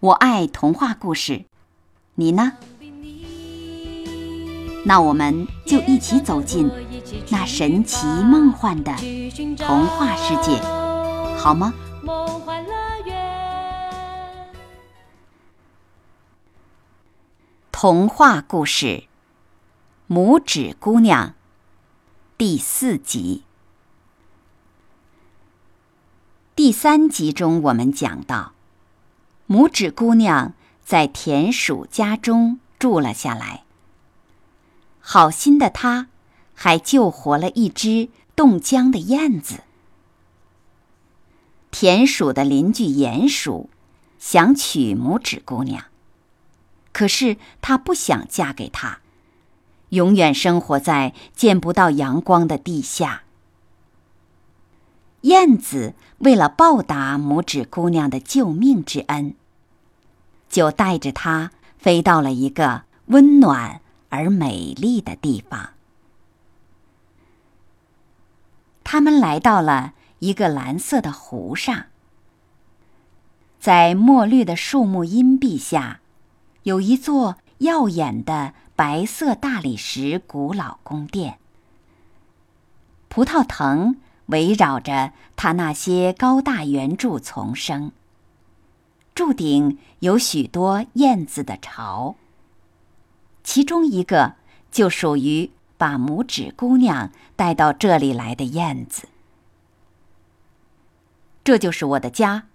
我爱童话故事，你呢？那我们就一起走进那神奇梦幻的童话世界，好吗？童话故事《拇指姑娘》第四集。第三集中，我们讲到。拇指姑娘在田鼠家中住了下来。好心的她，还救活了一只冻僵的燕子。田鼠的邻居鼹鼠想娶拇指姑娘，可是她不想嫁给他，永远生活在见不到阳光的地下。燕子为了报答拇指姑娘的救命之恩。就带着它飞到了一个温暖而美丽的地方。他们来到了一个蓝色的湖上，在墨绿的树木荫蔽下，有一座耀眼的白色大理石古老宫殿。葡萄藤围绕着它那些高大圆柱丛生。柱顶有许多燕子的巢，其中一个就属于把拇指姑娘带到这里来的燕子。这就是我的家，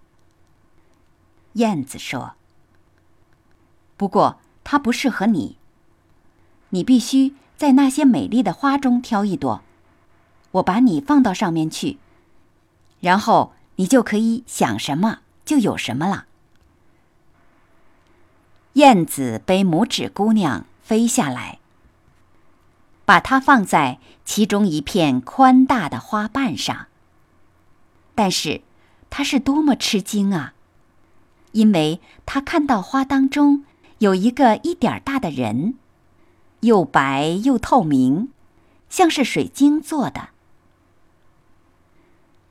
燕子说。不过它不适合你，你必须在那些美丽的花中挑一朵，我把你放到上面去，然后你就可以想什么就有什么了。燕子背拇指姑娘飞下来，把它放在其中一片宽大的花瓣上。但是，它是多么吃惊啊！因为它看到花当中有一个一点大的人，又白又透明，像是水晶做的。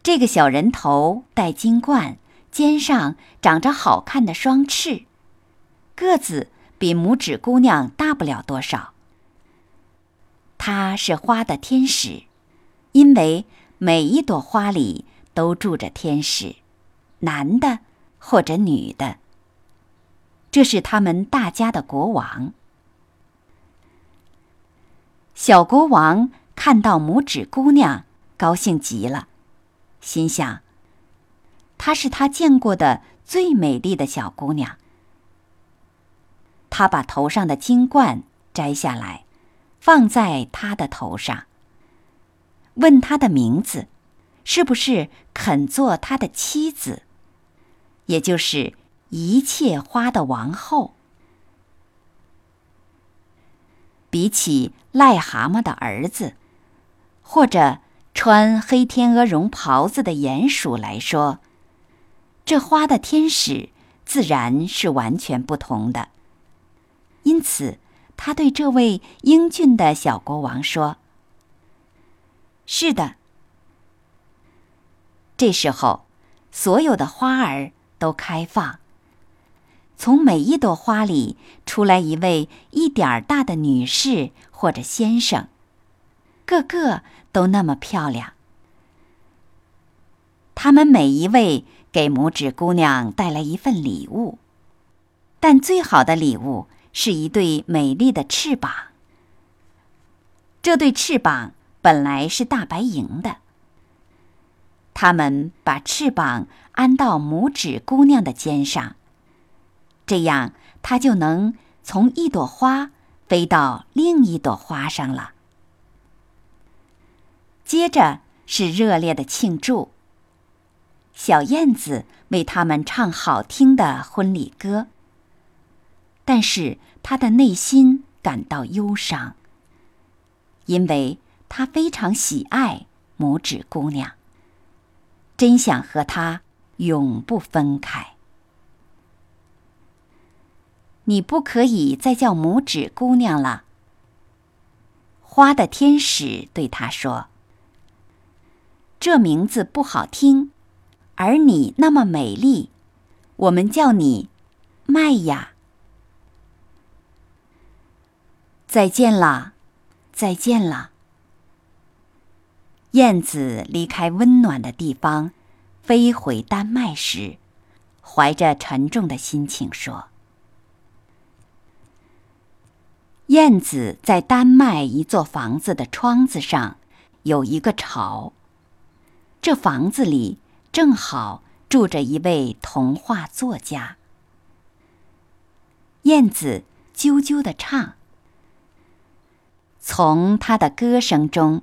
这个小人头戴金冠，肩上长着好看的双翅。个子比拇指姑娘大不了多少。她是花的天使，因为每一朵花里都住着天使，男的或者女的。这是他们大家的国王。小国王看到拇指姑娘，高兴极了，心想：她是他见过的最美丽的小姑娘。他把头上的金冠摘下来，放在他的头上。问他的名字，是不是肯做他的妻子，也就是一切花的王后？比起癞蛤蟆的儿子，或者穿黑天鹅绒袍子的鼹鼠来说，这花的天使自然是完全不同的。因此，他对这位英俊的小国王说：“是的。”这时候，所有的花儿都开放，从每一朵花里出来一位一点儿大的女士或者先生，个个都那么漂亮。他们每一位给拇指姑娘带来一份礼物，但最好的礼物。是一对美丽的翅膀。这对翅膀本来是大白银的。他们把翅膀安到拇指姑娘的肩上，这样她就能从一朵花飞到另一朵花上了。接着是热烈的庆祝。小燕子为他们唱好听的婚礼歌。但是他的内心感到忧伤，因为他非常喜爱拇指姑娘，真想和她永不分开。你不可以再叫拇指姑娘了。花的天使对他说：“这名字不好听，而你那么美丽，我们叫你麦雅。”再见了，再见了。燕子离开温暖的地方，飞回丹麦时，怀着沉重的心情说。燕子在丹麦一座房子的窗子上有一个巢。这房子里正好住着一位童话作家。燕子啾啾地唱，从他的歌声中，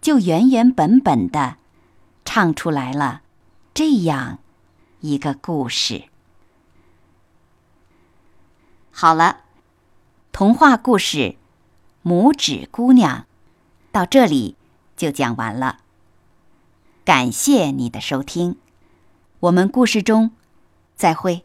就原原本本的唱出来了这样一个故事。好了。童话故事《拇指姑娘》到这里就讲完了。感谢你的收听，我们故事中再会。